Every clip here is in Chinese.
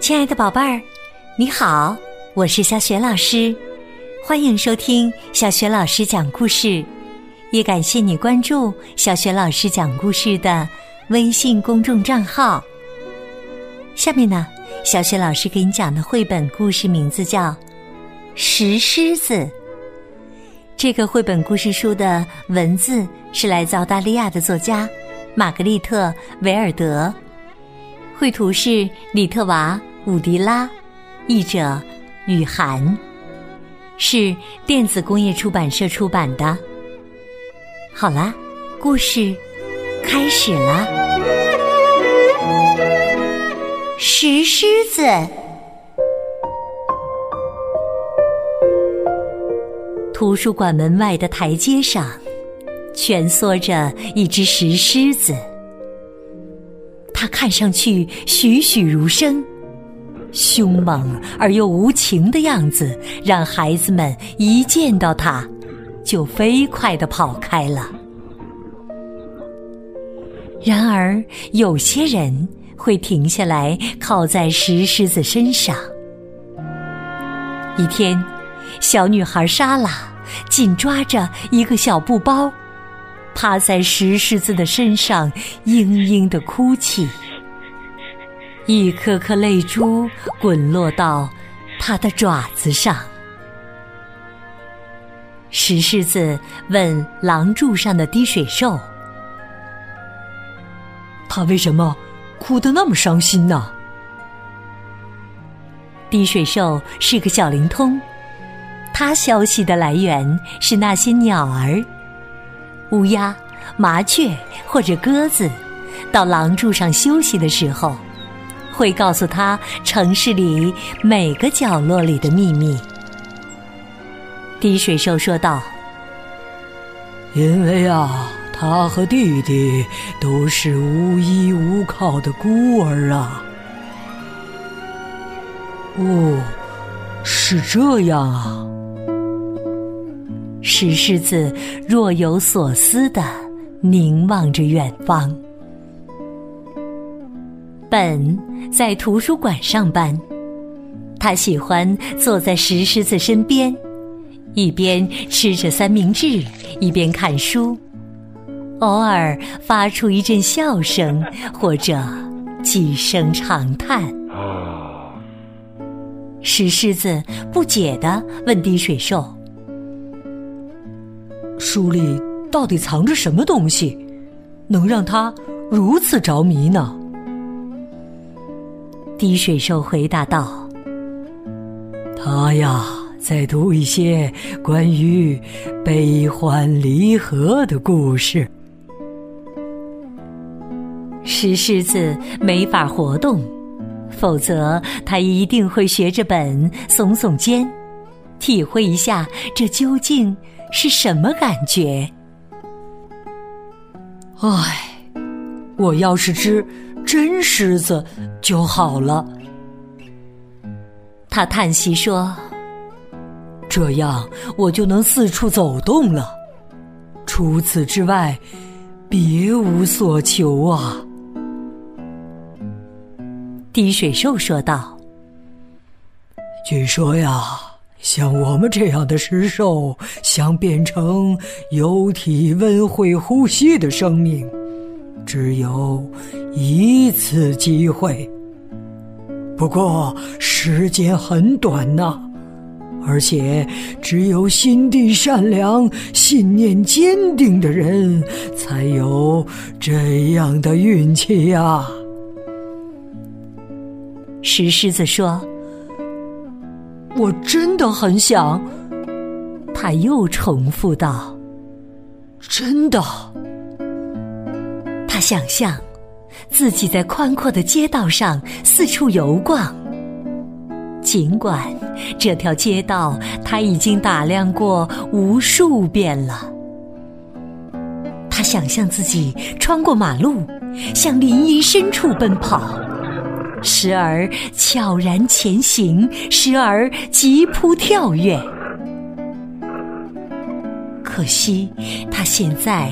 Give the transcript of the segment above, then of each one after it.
亲爱的宝贝儿，你好，我是小雪老师，欢迎收听小雪老师讲故事，也感谢你关注小雪老师讲故事的微信公众账号。下面呢，小雪老师给你讲的绘本故事名字叫《石狮子》。这个绘本故事书的文字是来自澳大利亚的作家玛格丽特·维尔德，绘图是李特娃。伍迪拉，译者雨涵，是电子工业出版社出版的。好啦，故事开始啦。石狮子，图书馆门外的台阶上，蜷缩着一只石狮子，它看上去栩栩如生。凶猛而又无情的样子，让孩子们一见到它，就飞快地跑开了。然而，有些人会停下来，靠在石狮子身上。一天，小女孩莎拉紧抓着一个小布包，趴在石狮子的身上，嘤嘤地哭泣。一颗颗泪珠滚落到它的爪子上。石狮子问廊柱上的滴水兽：“他为什么哭得那么伤心呢？”滴水兽是个小灵通，它消息的来源是那些鸟儿，乌鸦、麻雀或者鸽子，到廊柱上休息的时候。会告诉他城市里每个角落里的秘密。滴水兽说道：“因为啊，他和弟弟都是无依无靠的孤儿啊。”哦，是这样啊。石狮子若有所思的凝望着远方。本在图书馆上班，他喜欢坐在石狮子身边，一边吃着三明治，一边看书，偶尔发出一阵笑声或者几声长叹。石狮子不解地问滴水兽：“书里到底藏着什么东西，能让他如此着迷呢？”滴水兽回答道：“他呀，在读一些关于悲欢离合的故事。”石狮子没法活动，否则他一定会学着本耸耸肩，体会一下这究竟是什么感觉。唉，我要是只……真狮子就好了，他叹息说：“这样我就能四处走动了，除此之外，别无所求啊。”滴水兽说道：“据说呀，像我们这样的石兽，想变成有体温会呼吸的生命。”只有一次机会，不过时间很短呐，而且只有心地善良、信念坚定的人才有这样的运气呀。石狮子说：“我真的很想。”他又重复道：“真的。”他想象自己在宽阔的街道上四处游逛，尽管这条街道他已经打量过无数遍了。他想象自己穿过马路，向林荫深处奔跑，时而悄然前行，时而急扑跳跃。可惜他现在。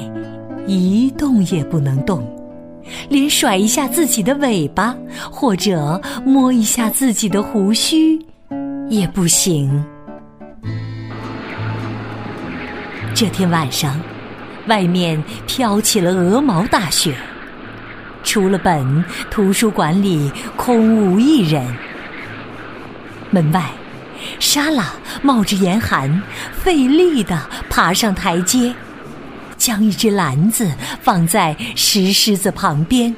一动也不能动，连甩一下自己的尾巴，或者摸一下自己的胡须，也不行。这天晚上，外面飘起了鹅毛大雪，除了本，图书馆里空无一人。门外，莎拉冒着严寒，费力地爬上台阶。将一只篮子放在石狮子旁边，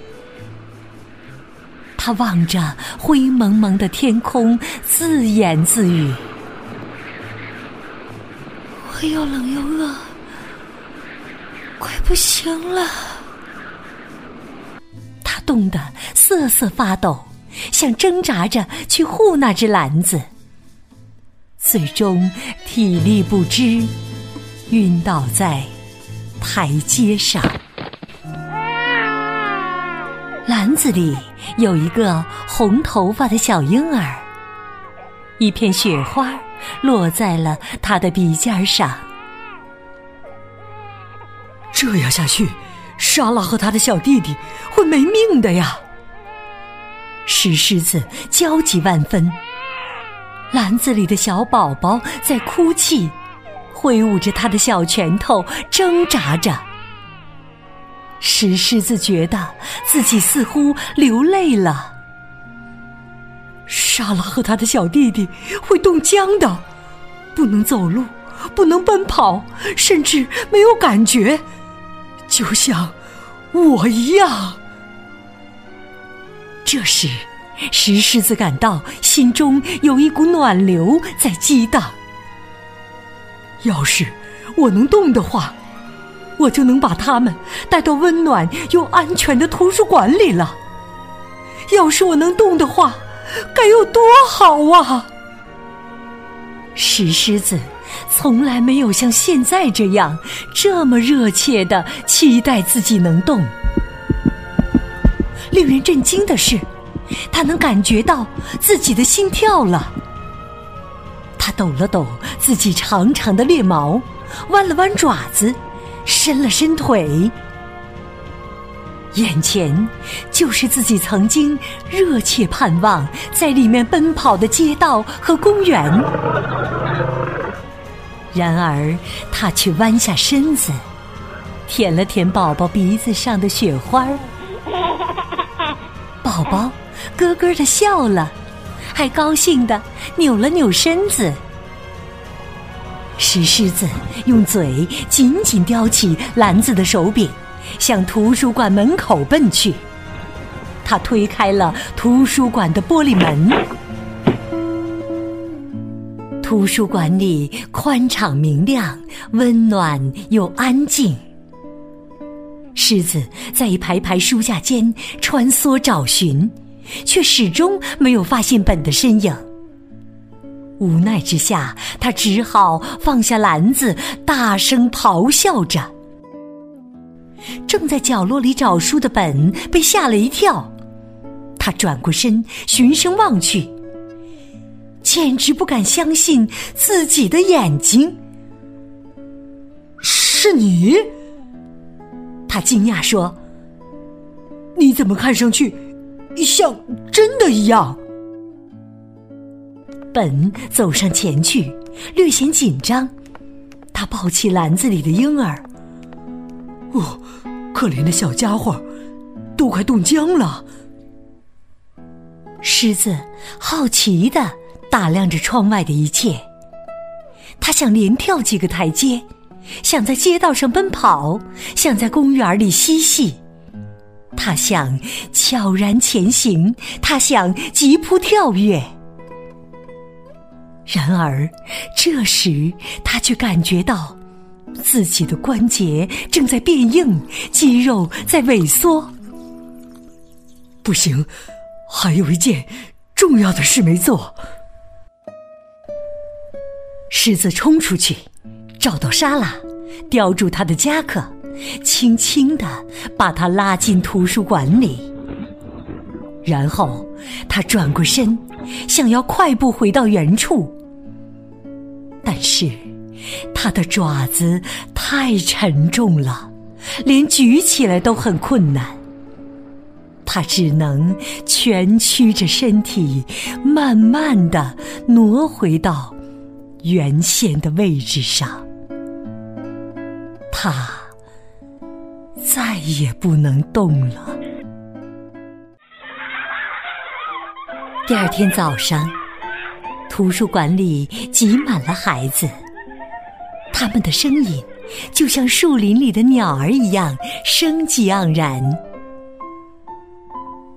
他望着灰蒙蒙的天空，自言自语：“我又冷又饿，快不行了。”冻得瑟瑟发抖，想挣扎着去护那只篮子，最终体力不支，晕倒在。台阶上，篮子里有一个红头发的小婴儿，一片雪花落在了他的鼻尖上。这样下去，莎拉和他的小弟弟会没命的呀！石狮子焦急万分，篮子里的小宝宝在哭泣。挥舞着他的小拳头，挣扎着。石狮子觉得自己似乎流泪了。莎拉和他的小弟弟会冻僵的，不能走路，不能奔跑，甚至没有感觉，就像我一样。这时，石狮子感到心中有一股暖流在激荡。要是我能动的话，我就能把他们带到温暖又安全的图书馆里了。要是我能动的话，该有多好啊！石狮子从来没有像现在这样这么热切的期待自己能动。令人震惊的是，他能感觉到自己的心跳了。他抖了抖自己长长的猎毛，弯了弯爪子，伸了伸腿，眼前就是自己曾经热切盼望在里面奔跑的街道和公园。然而，他却弯下身子，舔了舔宝宝鼻子上的雪花儿，宝宝咯咯的笑了。还高兴的扭了扭身子，石狮子用嘴紧紧叼起篮子的手柄，向图书馆门口奔去。他推开了图书馆的玻璃门，图书馆里宽敞明亮、温暖又安静。狮子在一排排书架间穿梭找寻。却始终没有发现本的身影。无奈之下，他只好放下篮子，大声咆哮着。正在角落里找书的本被吓了一跳，他转过身，循声望去，简直不敢相信自己的眼睛。是你？他惊讶说：“你怎么看上去？”像真的一样。本走上前去，略显紧张。他抱起篮子里的婴儿。哦，可怜的小家伙，都快冻僵了。狮子好奇的打量着窗外的一切。他想连跳几个台阶，想在街道上奔跑，想在公园里嬉戏。他想悄然前行，他想急扑跳跃。然而，这时他却感觉到自己的关节正在变硬，肌肉在萎缩。不行，还有一件重要的事没做。狮子冲出去，找到莎拉，叼住她的夹克。轻轻地把他拉进图书馆里，然后他转过身，想要快步回到原处，但是他的爪子太沉重了，连举起来都很困难。他只能蜷曲着身体，慢慢的挪回到原先的位置上。他再也不能动了。第二天早上，图书馆里挤满了孩子，他们的声音就像树林里的鸟儿一样生机盎然。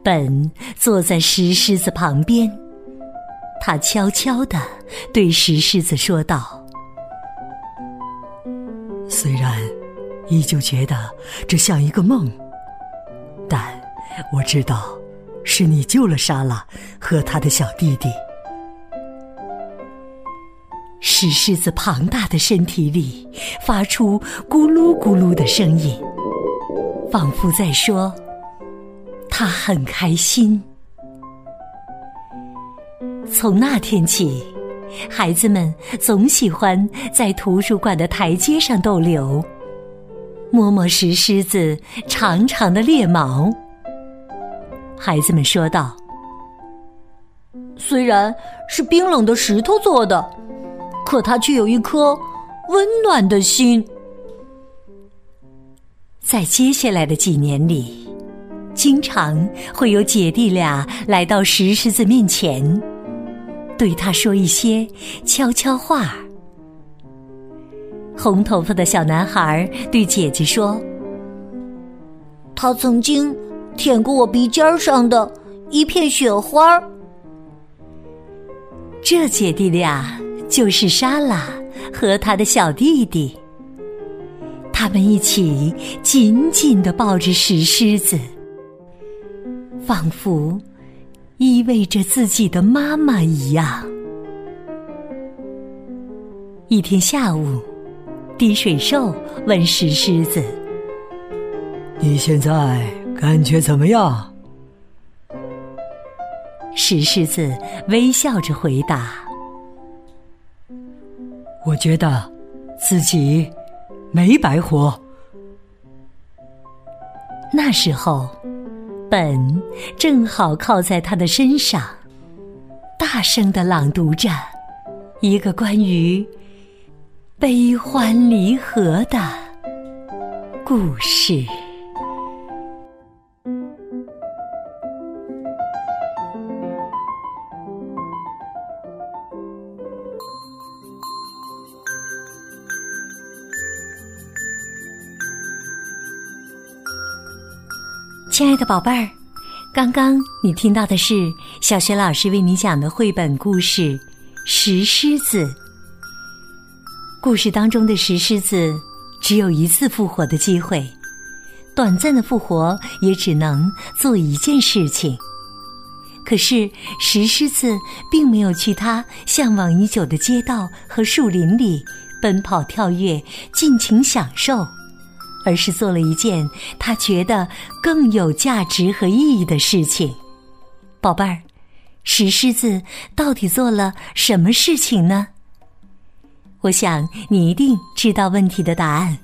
本坐在石狮子旁边，他悄悄地对石狮子说道：“虽然依旧觉得这像一个梦，但我知道是你救了莎拉和他的小弟弟。”石狮子庞大的身体里发出咕噜咕噜的声音，仿佛在说。他很开心。从那天起，孩子们总喜欢在图书馆的台阶上逗留，摸摸石狮子长长的猎毛。孩子们说道：“虽然是冰冷的石头做的，可它却有一颗温暖的心。”在接下来的几年里。经常会有姐弟俩来到石狮子面前，对他说一些悄悄话。红头发的小男孩对姐姐说：“他曾经舔过我鼻尖上的一片雪花。”这姐弟俩就是莎拉和他的小弟弟，他们一起紧紧的抱着石狮子。仿佛依偎着自己的妈妈一样。一天下午，滴水兽问石狮子：“你现在感觉怎么样？”石狮子微笑着回答：“我觉得自己没白活。”那时候。本正好靠在他的身上，大声地朗读着一个关于悲欢离合的故事。亲爱的宝贝儿，刚刚你听到的是小学老师为你讲的绘本故事《石狮子》。故事当中的石狮子只有一次复活的机会，短暂的复活也只能做一件事情。可是石狮子并没有去他向往已久的街道和树林里奔跑跳跃，尽情享受。而是做了一件他觉得更有价值和意义的事情，宝贝儿，石狮子到底做了什么事情呢？我想你一定知道问题的答案，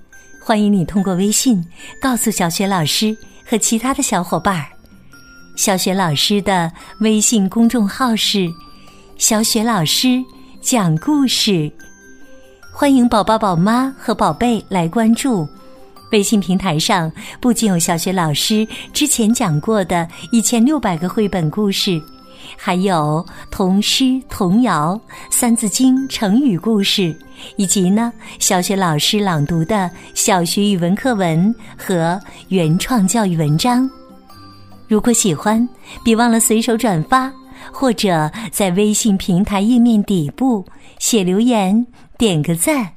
欢迎你通过微信告诉小雪老师和其他的小伙伴儿。小雪老师的微信公众号是“小雪老师讲故事”，欢迎宝宝、宝妈和宝贝来关注。微信平台上不仅有小学老师之前讲过的一千六百个绘本故事，还有童诗、童谣、三字经、成语故事，以及呢小学老师朗读的小学语文课文和原创教育文章。如果喜欢，别忘了随手转发，或者在微信平台页面底部写留言，点个赞。